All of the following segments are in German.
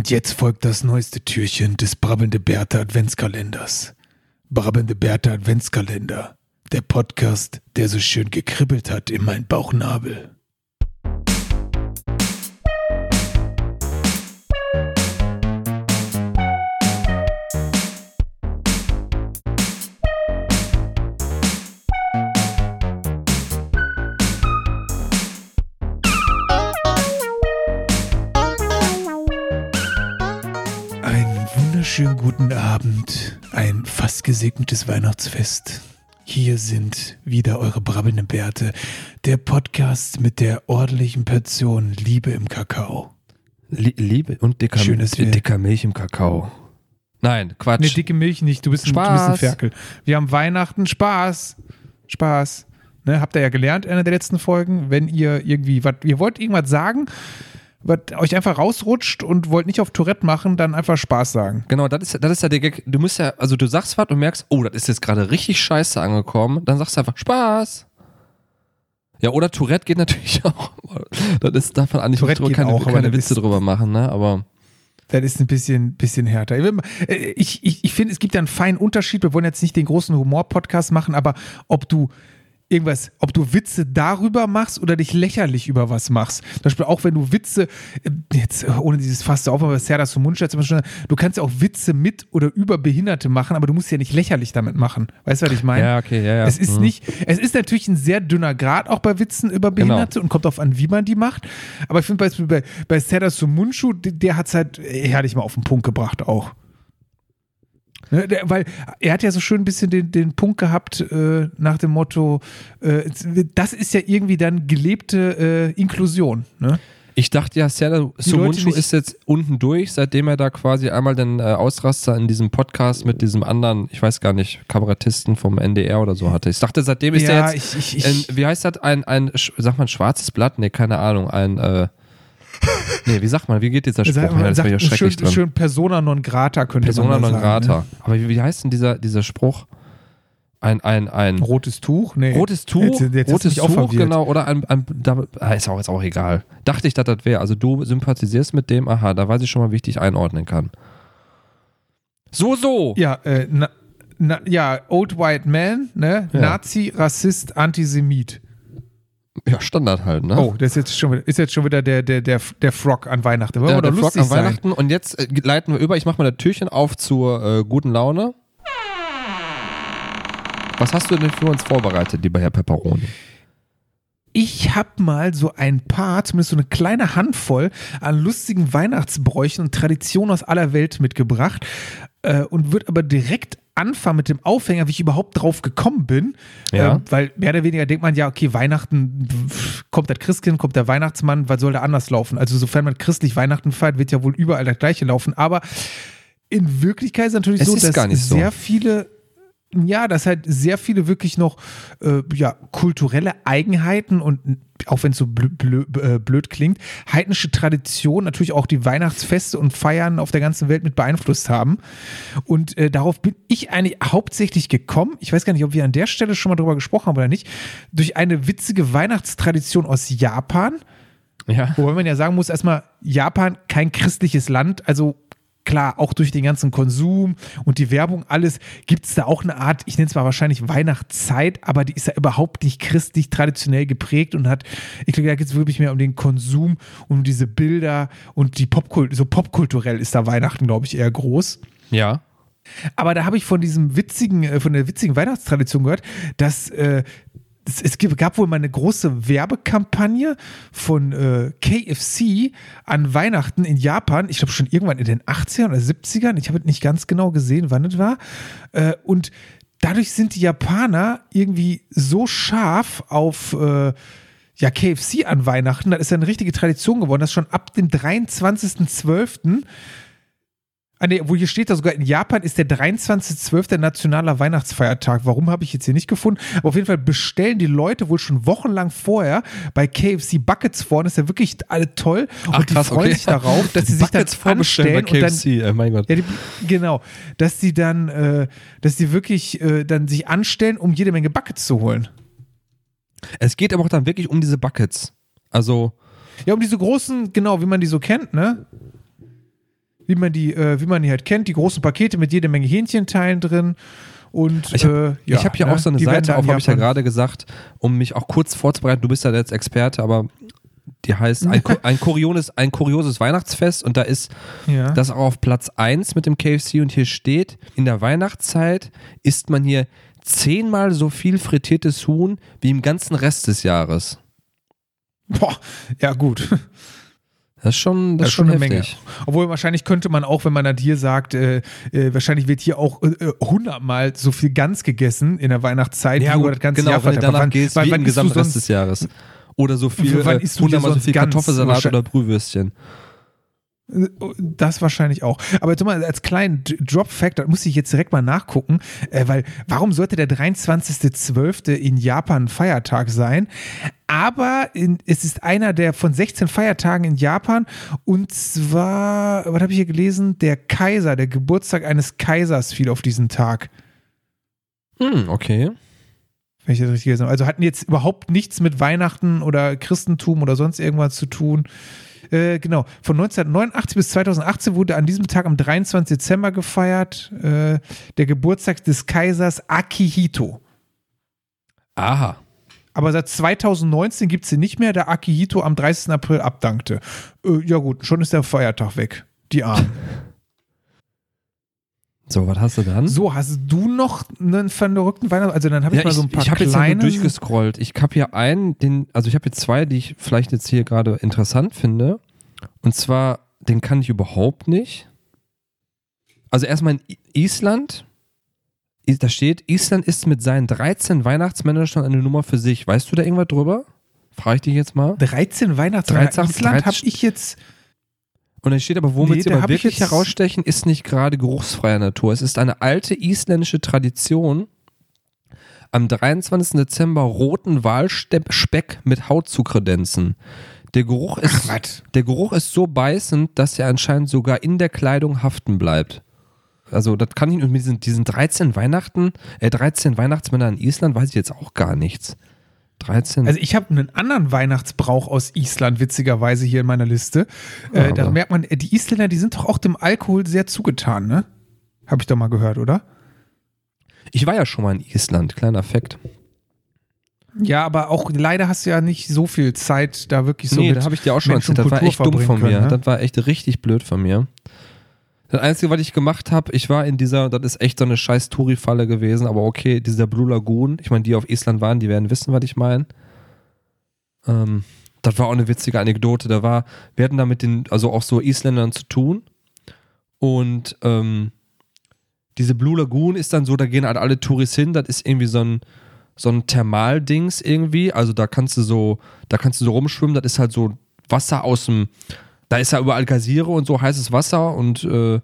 Und jetzt folgt das neueste Türchen des Brabbelnde Bertha Adventskalenders. Brabbelnde Bertha Adventskalender. Der Podcast, der so schön gekribbelt hat in meinen Bauchnabel. Gesegnetes Weihnachtsfest. Hier sind wieder eure brabbelnden Bärte, der Podcast mit der ordentlichen Portion Liebe im Kakao. Lie- Liebe und dicker, Schön, dass wir- dicker Milch im Kakao. Nein, Quatsch. Ne, dicke Milch nicht, du bist, ein, du bist ein. Ferkel. Wir haben Weihnachten, Spaß. Spaß. Ne, habt ihr ja gelernt in einer der letzten Folgen, wenn ihr irgendwie, was, ihr wollt irgendwas sagen, was euch einfach rausrutscht und wollt nicht auf Tourette machen, dann einfach Spaß sagen. Genau, das ist, das ist ja der Gag. Du musst ja, also du sagst was und merkst, oh, das ist jetzt gerade richtig scheiße angekommen. Dann sagst du einfach Spaß. Ja, oder Tourette geht natürlich auch. Das ist, darf man eigentlich Tourette keine, auch, keine Witze drüber machen, ne? Aber Das ist ein bisschen, bisschen härter. Ich, äh, ich, ich, ich finde, es gibt ja einen feinen Unterschied. Wir wollen jetzt nicht den großen Humor-Podcast machen, aber ob du irgendwas, ob du Witze darüber machst oder dich lächerlich über was machst. Zum Beispiel auch wenn du Witze, äh, jetzt äh, ohne dieses Fass auf, aber Serda zum Mundschutz, du kannst ja auch Witze mit oder über Behinderte machen, aber du musst ja nicht lächerlich damit machen. Weißt du, was ich meine? ja, okay, ja, ja. Es ist Mhm. nicht, es ist natürlich ein sehr dünner Grad auch bei Witzen über Genau. Behinderte und kommt auf an, wie man die macht. Aber ich finde bei, bei, bei Sumunchu, der, der hat es halt herrlich mal auf den Punkt gebracht auch. Ne, der, weil er hat ja so schön ein bisschen den, den Punkt gehabt äh, nach dem Motto, äh, das ist ja irgendwie dann gelebte äh, Inklusion. Ne? Ich dachte ja, Serdar nicht- ist jetzt unten durch, seitdem er da quasi einmal den äh, Ausraster in diesem Podcast mit diesem anderen, ich weiß gar nicht, Kabarettisten vom NDR oder so hatte. Ich dachte, seitdem ist ja, er jetzt, ich, ich, ich, ein, wie heißt das, ein, ein, sch- sagt man schwarzes Blatt? Nee, keine Ahnung, ein, äh, nee, wie sagt man, wie geht dieser Spruch? sag, Ja, sagt schön, drin. schön Persona non grata könnte Persona man da non sagen, grata. Ne? Aber wie, wie heißt denn dieser, dieser Spruch? Ein, ein, ein Rotes Tuch? Nee. rotes Tuch, Jetzt, jetzt rotes Tuch, verwirrt. genau, oder ein, ein da, ah, ist auch jetzt auch egal. Dachte ich, dass das wäre. Also du sympathisierst mit dem, aha, da weiß ich schon mal, wie ich dich einordnen kann. So, so. Ja, äh, na, na, ja, Old White Man, ne? Ja. Nazi, Rassist, Antisemit. Ja, Standard halt, ne? Oh, das ist jetzt schon wieder, ist jetzt schon wieder der, der, der, der Frog an Weihnachten. Wollen Ja, der Frog an sein. Weihnachten. Und jetzt äh, leiten wir über. Ich mache mal das Türchen auf zur äh, guten Laune. Was hast du denn für uns vorbereitet, lieber Herr Pepperoni? Ich habe mal so ein paar, zumindest so eine kleine Handvoll an lustigen Weihnachtsbräuchen und Traditionen aus aller Welt mitgebracht äh, und würde aber direkt anfangen mit dem Aufhänger, wie ich überhaupt drauf gekommen bin. Ja. Ähm, weil mehr oder weniger denkt man ja, okay, Weihnachten, pff, kommt das Christkind, kommt der Weihnachtsmann, was soll da anders laufen? Also sofern man christlich Weihnachten feiert, wird ja wohl überall das gleiche laufen. Aber in Wirklichkeit ist es natürlich Es so, ist dass gar nicht so. sehr viele ja, dass halt sehr viele wirklich noch äh, ja, kulturelle Eigenheiten und auch wenn es so blö, blö, äh, blöd klingt, heidnische Traditionen natürlich auch die Weihnachtsfeste und Feiern auf der ganzen Welt mit beeinflusst haben. Und äh, darauf bin ich eigentlich hauptsächlich gekommen. Ich weiß gar nicht, ob wir an der Stelle schon mal drüber gesprochen haben oder nicht. Durch eine witzige Weihnachtstradition aus Japan. Ja. Wobei man ja sagen muss, erstmal, Japan kein christliches Land, also klar, auch durch den ganzen Konsum und die Werbung, alles, gibt es da auch eine Art, ich nenne es mal wahrscheinlich Weihnachtszeit, aber die ist ja überhaupt nicht christlich traditionell geprägt und hat, ich glaube, da geht es wirklich mehr um den Konsum, um diese Bilder und die Popkultur, so popkulturell ist da Weihnachten, glaube ich, eher groß. Ja. Aber da habe ich von diesem witzigen, äh, von der witzigen Weihnachtstradition gehört, dass äh, es, es gab wohl mal eine große Werbekampagne von äh, KFC an Weihnachten in Japan. Ich glaube schon irgendwann in den 80ern oder 70ern. Ich habe nicht ganz genau gesehen, wann es war. Äh, und dadurch sind die Japaner irgendwie so scharf auf äh, ja, KFC an Weihnachten. Das ist ja eine richtige Tradition geworden, dass schon ab dem 23.12. Ah, nee, wo hier steht da sogar, in Japan ist der 23.12. nationaler Weihnachtsfeiertag. Warum habe ich jetzt hier nicht gefunden? Aber auf jeden Fall bestellen die Leute wohl schon wochenlang vorher bei KFC Buckets vor. Und das ist ja wirklich alle toll. und die freuen sich darauf, dass sie sich dann Buckets vorbestellen anstellen bei und dann KFC, äh, mein Gott. ja, die, genau, dass die dann, äh, dass die wirklich äh, dann sich anstellen, um jede Menge Buckets zu holen. Es geht aber auch dann wirklich um diese Buckets. Also, Ja, um diese großen, genau, wie man die so kennt, ne? Wie man die, äh, wie man die halt kennt, die großen Pakete mit jede Menge Hähnchenteilen drin. Und Ich habe äh, ja, hab hier ne, auch so eine die Seite auf, habe ich ja gerade gesagt, um mich auch kurz vorzubereiten. Du bist ja jetzt Experte, aber die heißt ein, ein, kurioses, ein kurioses Weihnachtsfest und da ist Ja. das auch auf Platz 1 mit dem KFC und hier steht, in der Weihnachtszeit isst man hier zehnmal so viel frittiertes Huhn wie im ganzen Rest des Jahres. Boah, ja gut. Das ist schon, das Das ist schon eine heftig. Menge. Obwohl wahrscheinlich könnte man auch, wenn man das hier sagt, äh, äh, wahrscheinlich wird hier auch äh, hundertmal so viel Gans gegessen in der Weihnachtszeit, Ja, wie über das ganze genau, Jahr wenn du verteilt. danach Wann- gehst, wann- wie wann gesamten Rest des Jahres. Oder so viel, Wann äh, isst du dir hundertmal so viel? Kartoffelsalat oder Brühwürstchen. Das wahrscheinlich auch. Aber jetzt mal als kleinen Drop-Fact, das muss ich jetzt direkt mal nachgucken, äh, weil warum sollte der 23.12. in Japan Feiertag sein? Aber in, es ist einer der von 16 Feiertagen in Japan und zwar, was habe ich hier gelesen? Der Kaiser, der Geburtstag eines Kaisers fiel auf diesen Tag. Hm, okay. Wenn ich das richtig gelesen habe. Also hatten jetzt überhaupt nichts mit Weihnachten oder Christentum oder sonst irgendwas zu tun. Äh, genau, von 1989 bis 2018 wurde an diesem Tag am 23. Dezember gefeiert, äh, der Geburtstag des Kaisers Akihito. Aha. Aber seit 2019 gibt es ihn nicht mehr, da Akihito am 30. April abdankte. Äh, ja gut, schon ist der Feiertag weg. Die Armen. So, was hast du dann? so, hast du noch einen verrückten Weihnachten? Also dann habe ich ja, mal so ein paar ich habe jetzt ja durchgescrollt. Ich habe hier einen, den, also ich habe hier zwei, die ich vielleicht jetzt hier gerade interessant finde. Und zwar, den kann ich überhaupt nicht. Also erstmal in Island. Da steht, Island ist mit seinen 13 Weihnachtsmanagern eine Nummer für sich. Weißt du da irgendwas drüber? Frage ich dich jetzt mal. 13 Weihnachtstage. 13 Island habe 13 ich jetzt... Und dann steht aber, womit Nee, sie aber wirklich herausstechen, ist nicht gerade geruchsfreier Natur. Es ist eine alte isländische Tradition, am 23. Dezember roten Walspeck mit Haut zu kredenzen. Der Geruch, ist, was? der Geruch ist so beißend, dass er anscheinend sogar in der Kleidung haften bleibt. Also, das kann ich mit diesen, diesen 13 Weihnachten, äh, 13 Weihnachtsmänner in Island, weiß ich jetzt auch gar nichts. 13. Also ich habe einen anderen Weihnachtsbrauch aus Island, witzigerweise hier in meiner Liste. Ja, Äh, da merkt man, äh, die Isländer, die sind doch auch dem Alkohol sehr zugetan, ne? Habe ich doch mal gehört, oder? ich war ja schon mal in Island, kleiner Fakt. Ja, aber auch leider hast du ja nicht so viel Zeit, da wirklich so nee, mit da habe ich dir auch schon erzählt. Das war echt dumm von verbringen mir. können, ne? Das war echt richtig blöd von mir. Das Einzige, was ich gemacht habe, ich war in dieser, das ist echt so eine scheiß Touri-Falle gewesen, aber okay, dieser Blue Lagoon, ich meine, die auf Island waren, die werden wissen, was ich meine. Ähm, das war auch eine witzige Anekdote. Da war, wir hatten da mit den, also auch so Isländern zu tun. Und ähm, diese Blue Lagoon ist dann so, da gehen halt alle Touris hin, das ist irgendwie so ein, so ein Thermaldings irgendwie. Also da kannst du so, da kannst du so rumschwimmen, das ist halt so Wasser aus dem, da ist ja überall Gaziere und so heißes Wasser und äh,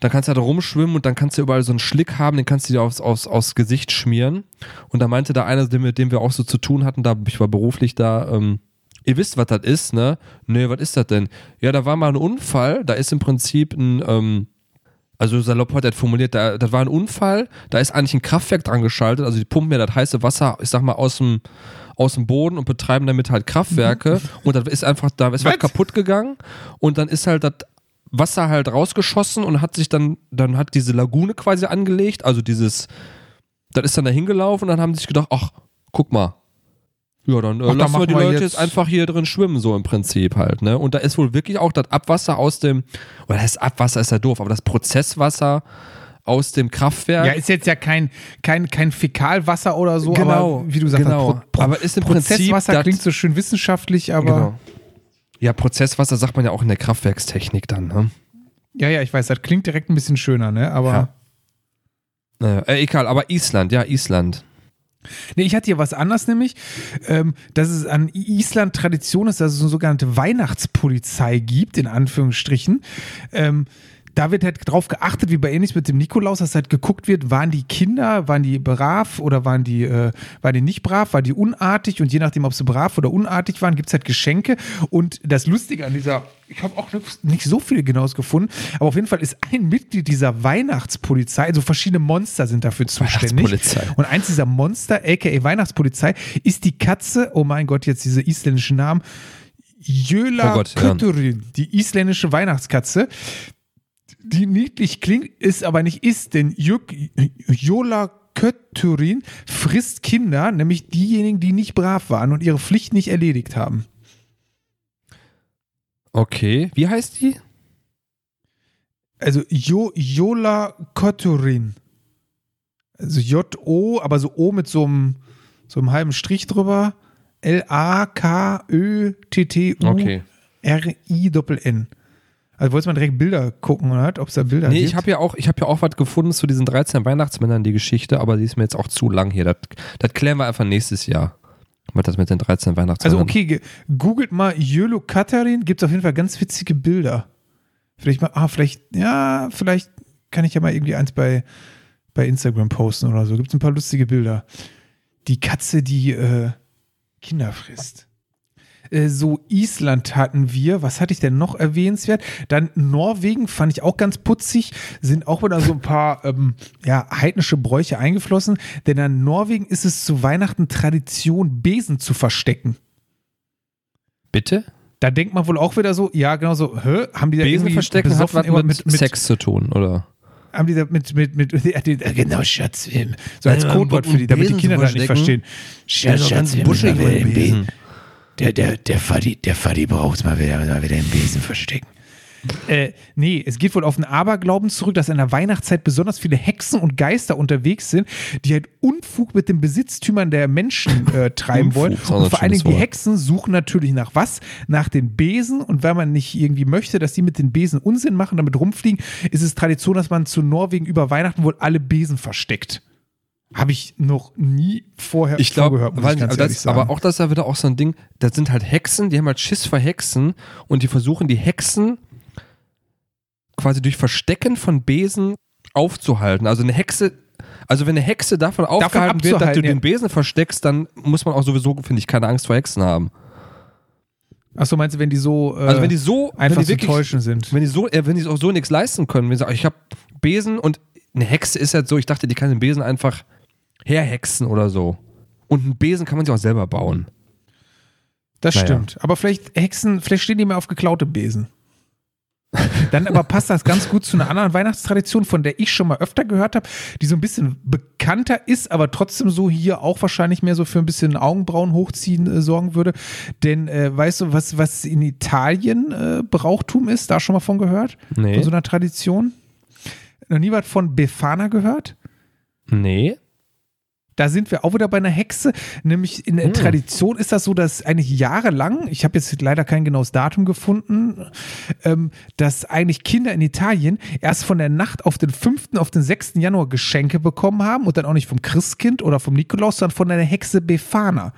da kannst du halt rumschwimmen und dann kannst du überall so einen Schlick haben, den kannst du dir aufs, aufs, aufs Gesicht schmieren. Und da meinte da einer, mit dem wir auch so zu tun hatten, da ich war beruflich da, ähm, ihr wisst, was das ist, ne? Nee, was ist das denn? Ja, da war mal ein Unfall, da ist im Prinzip ein, ähm, also salopp hat er das formuliert, da, das war ein Unfall, da ist eigentlich ein Kraftwerk dran geschaltet, also die pumpen ja das heiße Wasser, ich sag mal, aus dem, aus dem Boden und betreiben damit halt Kraftwerke. Und das ist einfach, da ist was Was? kaputt gegangen. Und dann ist halt das Wasser halt rausgeschossen und hat sich dann, dann hat diese Lagune quasi angelegt, also dieses, das ist dann da hingelaufen und dann haben sie sich gedacht, ach, guck mal, ja, dann äh, Ach, lassen wir machen die wir Leute jetzt- jetzt einfach hier drin schwimmen, so im Prinzip halt, ne? Und da ist wohl wirklich auch das Abwasser aus dem, oder das Abwasser ist ja doof, aber das Prozesswasser aus dem Kraftwerk. Ja, ist jetzt ja kein, kein, kein Fäkalwasser oder so, Genau, aber wie du sagst, genau. Pro, Pro, Aber ist im Prinzip Prozesswasser das- klingt so schön wissenschaftlich, aber genau. Ja, Prozesswasser sagt man ja auch in der Kraftwerkstechnik dann, ne? ja, ja, ich weiß, das klingt direkt ein bisschen schöner, ne? Aber Ja. Naja, äh, egal, aber Island, ja, Island. Nee, ich hatte hier was anderes, nämlich, ähm, dass es an Island Tradition ist, dass es eine sogenannte Weihnachtspolizei gibt, in Anführungsstrichen. Ähm, da wird halt drauf geachtet, wie bei ähnlich mit dem Nikolaus, dass halt geguckt wird, waren die Kinder, waren die brav oder waren die, äh, waren die nicht brav, waren die unartig und je nachdem, ob sie brav oder unartig waren, gibt es halt Geschenke. Und das Lustige an dieser, ich habe auch nicht- so viel genaues gefunden, aber auf jeden Fall ist ein Mitglied dieser Weihnachtspolizei, also verschiedene Monster sind dafür zuständig. Weihnachtspolizei. Und eins dieser Monster, aka Weihnachtspolizei, ist die Katze, oh mein Gott, jetzt diese isländischen Namen, Jöla Oh Gott, ja. Kötturin, die isländische Weihnachtskatze. Die niedlich klingt, ist aber nicht ist, denn Jük, Jola Kötturin frisst Kinder, nämlich diejenigen, die nicht brav waren und ihre Pflicht nicht erledigt haben. Okay, wie heißt die? Also jo, Jola Kötturin. Also J-O, aber so O mit so einem, so einem halben Strich drüber. L-A-K-Ö-T-T-U-R-I-N. Also wolltest du mal direkt Bilder gucken, oder? Ob es da Bilder Nee, gibt? ich habe ja auch, ich habe ja auch was gefunden zu diesen 13 Weihnachtsmännern, die Geschichte, aber die ist mir jetzt auch zu lang hier. Das, das klären wir einfach nächstes Jahr. Was das mit den 13 Weihnachtsmännern. Also okay, ge- googelt mal Jölo Katarin, gibt es auf jeden Fall ganz witzige Bilder. Vielleicht mal, ah, vielleicht, ja, vielleicht kann ich ja mal irgendwie eins bei, bei Instagram posten oder so. Gibt es ein paar lustige Bilder. Die Katze, die äh, Kinder frisst. Äh, so Island hatten wir. Was hatte ich denn noch erwähnenswert? Dann Norwegen fand ich auch ganz putzig. Sind auch wieder so ein paar ähm, ja, heidnische Bräuche eingeflossen. Denn an Norwegen ist es zu Weihnachten Tradition, Besen zu verstecken. Bitte? Da denkt man wohl auch wieder so, ja, genau so, hä? Haben die da Besen verstecken hat was immer mit, Sex zu tun, oder? Haben die da mit, mit, mit, ja, die, genau, Schatz, so als Codewort für die, damit die Kinder das nicht verstehen. Schatz, Schatz, wieder mit den Besen. Der, der, der Faddy, der Faddy braucht mal wieder, mal wieder den Besen verstecken. Äh, nee, es geht wohl auf den Aberglauben zurück, dass in der Weihnachtszeit besonders viele Hexen und Geister unterwegs sind, die halt Unfug mit den Besitztümern der Menschen äh, treiben Unfug, wollen. Und vor allen Dingen die. Hexen suchen natürlich nach was? Nach den Besen. Und wenn man nicht irgendwie möchte, dass die mit den Besen Unsinn machen, damit rumfliegen, ist es Tradition, dass man zu Norwegen über Weihnachten wohl alle Besen versteckt. Habe ich noch nie vorher Ich glaube, vorgehört, muss weil, ich das, aber auch das ist ja wieder auch so ein Ding, das sind halt Hexen, die haben halt Schiss vor Hexen und die versuchen die Hexen quasi durch Verstecken von Besen aufzuhalten. Also eine Hexe, also wenn eine Hexe davon aufgehalten wird, dass du ja. den Besen versteckst, dann muss man auch sowieso, finde ich, keine Angst vor Hexen haben. Achso, meinst du, wenn die so, äh, Also wenn die so, einfach wenn die zu wirklich, täuschen sind? wenn die so, äh, wenn die auch so nichts leisten können, wenn sie sagen, ich habe Besen und eine Hexe ist halt so, ich dachte, die kann den Besen einfach herhexen oder so. Und einen Besen kann man sich auch selber bauen. Das Naja. stimmt. Aber vielleicht Hexen, vielleicht stehen die mehr auf geklaute Besen. Dann aber passt das ganz gut zu einer anderen Weihnachtstradition, von der ich schon mal öfter gehört habe, die so ein bisschen bekannter ist, aber trotzdem so hier auch wahrscheinlich mehr so für ein bisschen Augenbrauen hochziehen äh, sorgen würde. Denn äh, weißt du, was, was in Italien äh, Brauchtum ist? Da schon mal von gehört? Nee. Von so einer Tradition? Noch nie was von Befana gehört? Nee. Da sind wir auch wieder bei einer Hexe. Nämlich in der Hm. Tradition ist das so, dass eigentlich jahrelang, ich habe jetzt leider kein genaues Datum gefunden, ähm, dass eigentlich Kinder in Italien erst von der Nacht auf den 5. auf den 6. Januar Geschenke bekommen haben und dann auch nicht vom Christkind oder vom Nikolaus, sondern von einer Hexe Befana.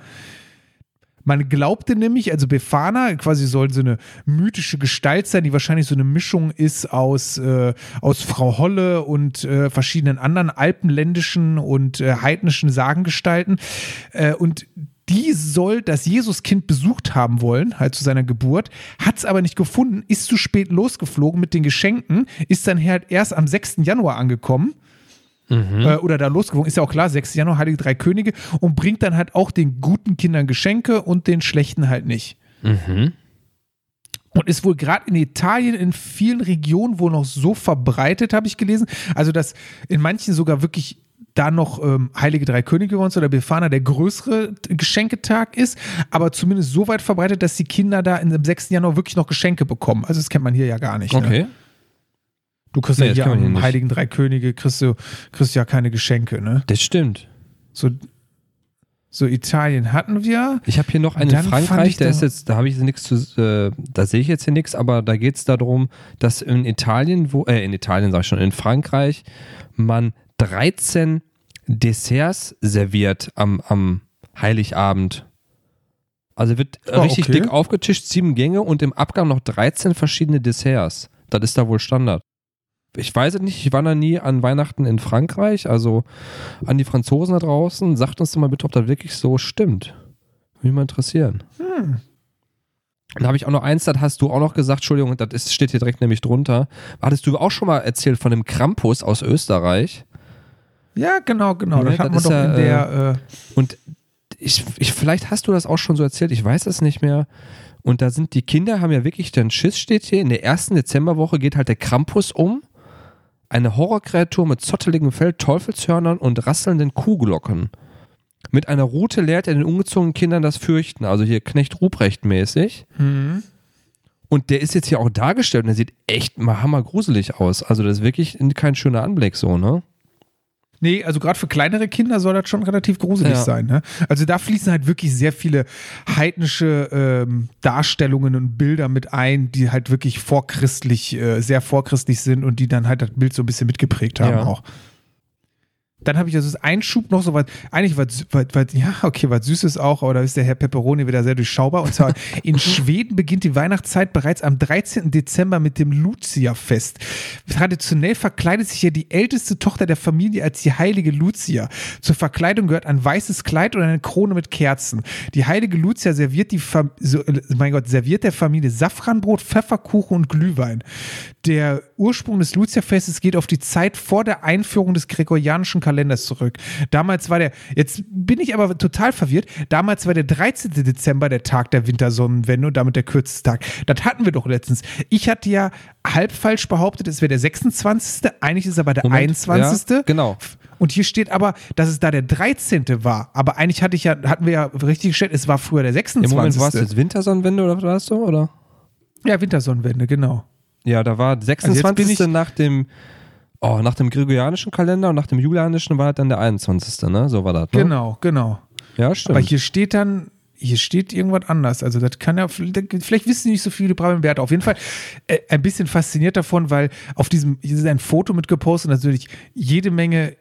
Man glaubte nämlich, also Befana quasi soll so eine mythische Gestalt sein, die wahrscheinlich so eine Mischung ist aus, äh, aus Frau Holle und äh, verschiedenen anderen alpenländischen und äh, heidnischen Sagengestalten. Äh, und die soll das Jesuskind besucht haben wollen, halt zu seiner Geburt, hat es aber nicht gefunden, ist zu spät losgeflogen mit den Geschenken, ist dann halt erst am 6. Januar angekommen äh, oder da losgeflogen, ist ja auch klar, 6. Januar, Heilige Drei Könige und bringt dann halt auch den guten Kindern Geschenke und den schlechten halt nicht. Mhm. Und ist wohl gerade in Italien in vielen Regionen wohl noch so verbreitet, habe ich gelesen. Also, dass in manchen sogar wirklich da noch ähm, Heilige Drei Könige bei uns oder Befana der größere Geschenketag ist, aber zumindest so weit verbreitet, dass die Kinder da in, am 6. Januar wirklich noch Geschenke bekommen. Also das kennt man hier ja gar nicht. Ne? Du kriegst Nee, ja hier am. Heiligen Drei Könige, kriegst du, kriegst ja keine Geschenke, ne? Das stimmt. So, so Italien hatten wir. Ich habe hier noch einen in Frankreich, ich der da- ist jetzt, da habe ich nichts zu, äh, da sehe ich jetzt hier nichts, aber da geht es darum, dass in Italien, wo, äh, in Italien sag ich schon, in Frankreich, man 13 Desserts serviert am, am Heiligabend. Also wird Ah, richtig okay. dick aufgetischt, sieben Gänge und im Abgang noch 13 verschiedene Desserts. Das ist da wohl Standard. Ich weiß es nicht, ich war noch nie an Weihnachten in Frankreich, also an die Franzosen da draußen, sagt uns doch mal bitte, ob das wirklich so stimmt. Würde mich mal interessieren. Hm. Dann habe ich auch noch eins, das hast du auch noch gesagt, Entschuldigung, das ist, steht hier direkt nämlich drunter. Hattest du auch schon mal erzählt von dem Krampus aus Österreich? Ja, genau, genau. Ja, das wir das doch ja, in der. Äh, Und ich, ich, vielleicht hast du das auch schon so erzählt, ich weiß es nicht mehr. Und da sind die Kinder, haben ja wirklich dann Schiss, steht hier. In der ersten Dezemberwoche geht halt der Krampus um Eine Horrorkreatur mit zotteligem Fell, Teufelshörnern und rasselnden Kuhglocken. Mit einer Rute lehrt er den ungezogenen Kindern das Fürchten, also hier Knecht Ruprecht mäßig. Mhm. Und der ist jetzt hier auch dargestellt und der sieht echt mal hammergruselig aus. Also das ist wirklich kein schöner Anblick so, ne? Nee, also gerade für kleinere Kinder soll das schon relativ gruselig Ja. sein. Ne? Also da fließen halt wirklich sehr viele heidnische ähm, Darstellungen und Bilder mit ein, die halt wirklich vorchristlich, äh, sehr vorchristlich sind und die dann halt das Bild so ein bisschen mitgeprägt haben Ja. auch. Dann habe ich also das Einschub noch so was, eigentlich was, was, was, ja, okay, was Süßes auch, aber da ist der Herr Pepperoni wieder sehr durchschaubar. Und zwar in Schweden beginnt die Weihnachtszeit bereits am 13. Dezember mit dem Lucia-Fest. Traditionell verkleidet sich ja die älteste Tochter der Familie als die heilige Lucia. Zur Verkleidung gehört ein weißes Kleid und eine Krone mit Kerzen. Die heilige Lucia serviert die Fam so, äh, mein Gott, serviert der Familie Safranbrot, Pfefferkuchen und Glühwein. Der Ursprung des Lucia-Festes geht auf die Zeit vor der Einführung des gregorianischen Kalenders zurück. Damals war der, jetzt bin ich aber total verwirrt, damals war der 13. Dezember der Tag der Wintersonnenwende und damit der kürzeste Tag. Das hatten wir doch letztens. Ich hatte ja halb falsch behauptet, es wäre der 26. Eigentlich ist es aber der Moment, 21. Ja, genau. Und hier steht aber, dass es da der 13. war. Aber eigentlich hatte ich ja, hatten wir ja richtig gestellt, es war früher der 26. Im Moment war es jetzt Wintersonnenwende oder was warst du, oder? ja, Wintersonnenwende, genau. Ja, da war 26. Also bin ich- nach dem oh, nach dem gregorianischen Kalender und nach dem julianischen war dann der 21. Ne? So war das. Ne? Genau, genau. Ja, stimmt. Aber hier steht dann, hier steht irgendwas anders. Also das kann ja, vielleicht wissen Sie nicht so viele Brauenwerte. Auf jeden Fall äh, ein bisschen fasziniert davon, weil auf diesem, hier ist ein Foto mitgepostet, natürlich jede Menge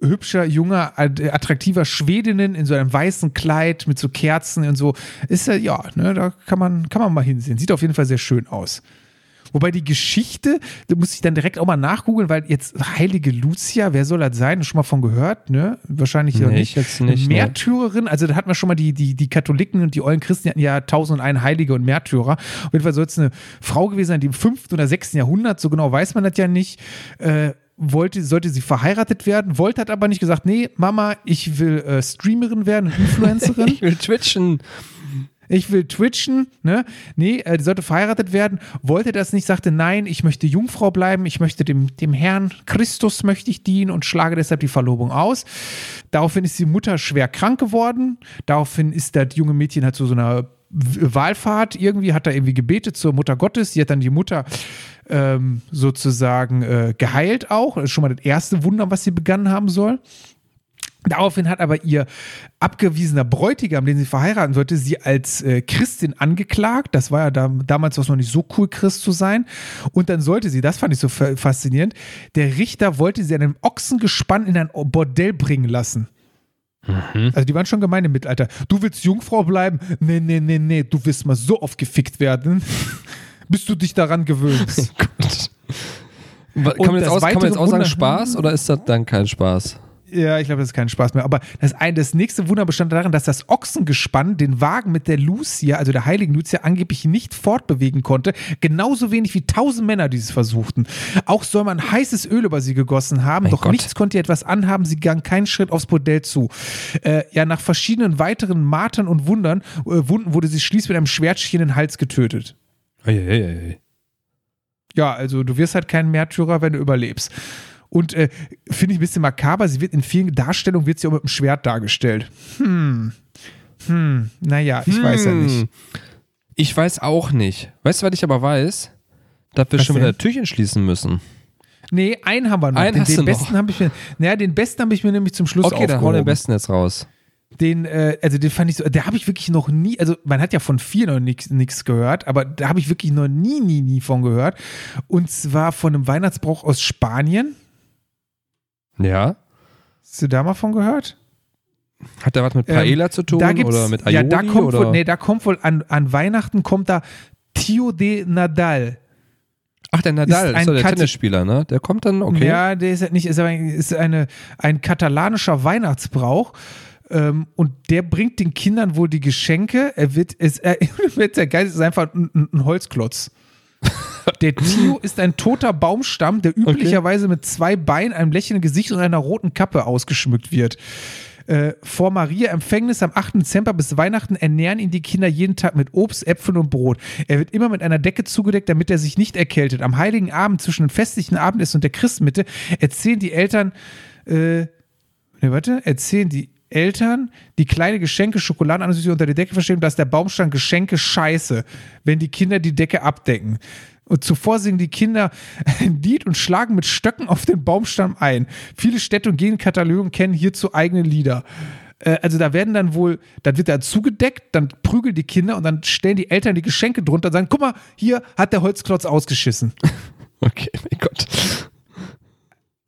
hübscher, junger, attraktiver Schwedinnen in so einem weißen Kleid mit so Kerzen und so. Ist ja, ja, ne, da kann man, kann man mal hinsehen. Sieht auf jeden Fall sehr schön aus. Wobei die Geschichte, da muss ich dann direkt auch mal nachgoogeln, weil jetzt heilige Lucia, wer soll das sein? Schon mal von gehört, ne? Wahrscheinlich ja Nee, nicht. ich jetzt nicht, ne. Märtyrerin, also da hatten wir schon mal die, die, die Katholiken und die ollen Christen, die hatten ja tausend und ein Heilige und Märtyrer. Auf jeden Fall soll es eine Frau gewesen sein, die im 5. oder 6. Jahrhundert, so genau weiß man das ja nicht, äh, wollte, sollte sie verheiratet werden, wollte, hat aber nicht gesagt, nee, Mama, ich will äh, Streamerin werden Influencerin. ich will twitchen. Ich will twitchen, ne? Nee, äh, die sollte verheiratet werden, wollte das nicht, sagte, nein, ich möchte Jungfrau bleiben, ich möchte dem, dem Herrn Christus möchte ich dienen und schlage deshalb die Verlobung aus. Daraufhin ist die Mutter schwer krank geworden, daraufhin ist das junge Mädchen halt zu so einer Wahlfahrt irgendwie, hat da irgendwie gebetet zur Mutter Gottes, die hat dann die Mutter ähm, sozusagen äh, geheilt auch, das ist schon mal das erste Wunder, was sie begangen haben soll. Daraufhin hat aber ihr abgewiesener Bräutigam, den sie verheiraten sollte, sie als äh, Christin angeklagt. Das war ja da, damals auch noch nicht so cool, Christ zu sein. Und dann sollte sie, das fand ich so fa- faszinierend, der Richter wollte sie an einem Ochsengespann in ein Bordell bringen lassen. Also die waren schon gemein im Mittelalter. Du willst Jungfrau bleiben? Nee, nee, nee, nee, du wirst mal so oft gefickt werden, bis du dich daran gewöhnst. Und Kann man, jetzt aus, kann man jetzt auch sagen Spaß oder ist das dann kein Spaß? Ja, ich glaube, das ist kein Spaß mehr. Aber das, ein, das nächste Wunder bestand darin, dass das Ochsengespann den Wagen mit der Lucia, also der heiligen Lucia, angeblich nicht fortbewegen konnte. Genauso wenig wie tausend Männer, die es versuchten. Auch soll man heißes Öl über sie gegossen haben, Mein doch Gott. nichts konnte ihr etwas anhaben. Sie gang keinen Schritt aufs Bordell zu. Äh, ja, nach verschiedenen weiteren Martern und Wundern, äh, Wunden wurde sie schließlich mit einem Schwertchen in den Hals getötet. Eieiei. Ja, also du wirst halt kein Märtyrer, wenn du überlebst. Und äh, finde ich ein bisschen makaber, sie wird in vielen Darstellungen wird sie auch mit dem Schwert dargestellt. Hm. Hm, naja, ich weiß ja nicht. Hm. Ich weiß auch nicht. Weißt du, was ich aber weiß? Dass wir Was schon wieder denn? das Türchen schließen müssen. Nee, einen haben wir noch. Einen den, den besten habe ich mir, naja, den besten habe ich mir nämlich zum Schluss Okay, dann hau aufgehoben. den besten jetzt raus. Den, äh, also den fand ich so, der habe ich wirklich noch nie, also man hat ja von vier noch nichts gehört, aber da habe ich wirklich noch nie, nie, nie von gehört. Und zwar von einem Weihnachtsbrauch aus Spanien. Ja? Hast du da mal von gehört? Hat der was mit Ähm, Paella zu tun da oder mit Aioli? Ja, da kommt oder? wohl, nee, da kommt wohl an, an Weihnachten kommt da Tio de Nadal. Ach, der Nadal, ist ist, ein doch der Kati- Tennisspieler, ne? Der kommt dann, okay. Ja, der ist halt nicht, ist, aber, ist eine, ein katalanischer Weihnachtsbrauch. Ähm, und der bringt den Kindern wohl die Geschenke. Er wird, ist, er, wird der Geist ist einfach ein, ein- ein Holzklotz. Der Tio ist ein toter Baumstamm, der üblicherweise mit zwei Beinen, einem lächelnden Gesicht und einer roten Kappe ausgeschmückt wird. Äh, vor Maria Empfängnis am 8. Dezember bis Weihnachten ernähren ihn die Kinder jeden Tag mit Obst, Äpfeln und Brot. Er wird immer mit einer Decke zugedeckt, damit er sich nicht erkältet. Am heiligen Abend zwischen dem festlichen Abendessen und der Christmitte erzählen die Eltern, äh, ne, warte, erzählen die Eltern die kleine Geschenke, Schokoladen an sich unter die Decke verstehen, dass der Baumstamm Geschenke scheiße, wenn die Kinder die Decke abdecken. Und zuvor singen die Kinder ein Lied und schlagen mit Stöcken auf den Baumstamm ein. Viele Städte und Gegenden Katalonien kennen hierzu eigene Lieder. Äh, Also da werden dann wohl, dann wird da zugedeckt, dann prügeln die Kinder und dann stellen die Eltern die Geschenke drunter und sagen, guck mal, hier hat der Holzklotz ausgeschissen. Okay, mein Gott.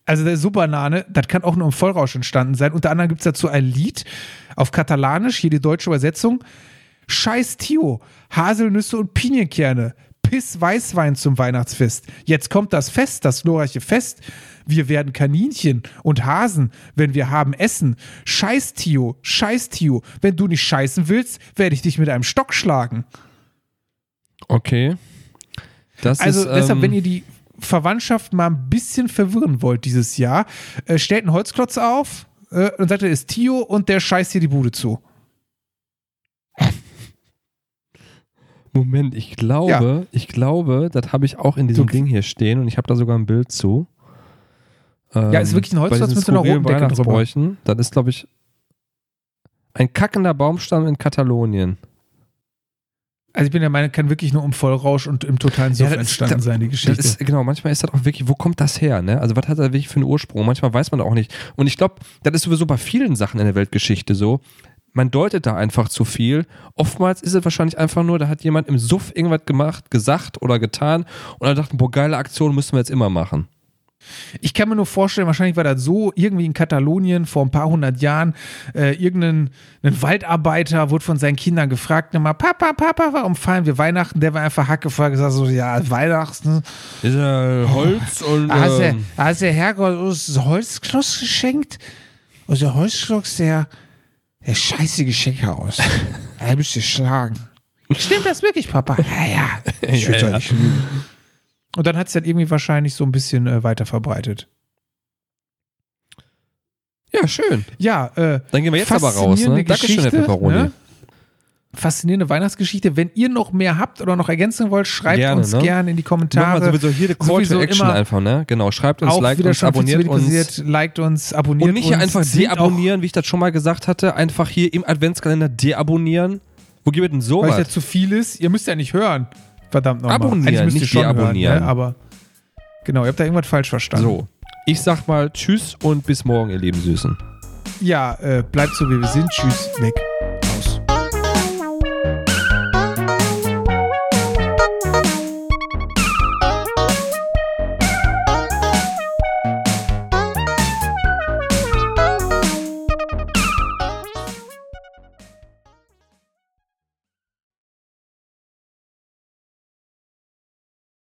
Also der Subbanane, das kann auch nur im Vollrausch entstanden sein. Unter anderem gibt es dazu ein Lied auf Katalanisch, hier die deutsche Übersetzung. Scheiß Tio, Haselnüsse und Pinienkerne, Piss Weißwein zum Weihnachtsfest. Jetzt kommt das Fest, das glorreiche Fest. Wir werden Kaninchen und Hasen, wenn wir haben Essen. Scheiß Tio, Scheiß Tio, wenn du nicht scheißen willst, werde ich dich mit einem Stock schlagen. Okay. Das Also ist, deshalb, ähm, wenn ihr die Verwandtschaft mal ein bisschen verwirren wollt dieses Jahr, äh, stellt einen Holzklotz auf äh, und sagt, er ist Tio und der scheißt hier die Bude zu. Moment, ich glaube, ich glaube, das habe ich auch in diesem Du- Ding hier stehen und ich habe da sogar ein Bild zu. Ähm, Ja, ist wirklich ein diesen mit so einer roten Decke drüber. Das ist, glaube ich, ein kackender Baumstamm in Katalonien. Also ich bin der Meinung, kann wirklich nur im Vollrausch und im totalen Suff ist- entstanden das- sein, die Geschichte. Ist, genau, manchmal ist das auch wirklich, wo kommt das her? Ne? Also, was hat das wirklich für einen Ursprung? Manchmal weiß man auch nicht. Und ich glaube, das ist sowieso bei vielen Sachen in der Weltgeschichte so. Man deutet da einfach zu viel. Oftmals ist es wahrscheinlich einfach nur, da hat jemand im Suff irgendwas gemacht, gesagt oder getan und er dachte, boah, geile Aktion müssen wir jetzt immer machen. Ich kann mir nur vorstellen, wahrscheinlich war das so, irgendwie in Katalonien vor ein paar hundert Jahren, äh, irgendein ein Waldarbeiter wurde von seinen Kindern gefragt, immer, Papa, Papa, warum feiern wir Weihnachten? Der war einfach hackefragt, gesagt so, ja, Weihnachten, Ist ja Holz und. Hast der, ähm, hast der Herrgott uns Holzkloss geschenkt? Und der Holzkloss, der, der scheiße Geschenke aus. er müsste schlagen. Stimmt das wirklich, Papa? Ja, ja. Ich würde Ja, ja. nicht lügen. Und dann hat es dann irgendwie wahrscheinlich so ein bisschen äh, weiter verbreitet. ja, schön. Ja, äh, Dann gehen wir jetzt aber raus. Ne? Dankeschön, Herr Pepperoni. ne? Faszinierende Weihnachtsgeschichte. Wenn ihr noch mehr habt oder noch ergänzen wollt, schreibt Gerne, uns ne? gerne in die Machen Kommentare. wir sowieso hier Call Sowieso to Action einfach, ne? Genau. Schreibt uns, liked uns, abonniert uns. liked uns, abonniert Und nicht uns. einfach deabonnieren, wie ich das schon mal gesagt hatte. Einfach hier im Adventskalender deabonnieren. Wo gibt es denn Weil es ja zu viel ist. Ihr müsst ja nicht hören. Verdammt nochmal. Abonnieren, Eigentlich müsst ihr nicht schon deabonnieren. Hören, ne? Aber genau, ihr habt da irgendwas falsch verstanden. So. Ich sag mal Tschüss und bis morgen, ihr lieben Süßen. Ja, äh, bleibt so wie wir sind. Tschüss, weg.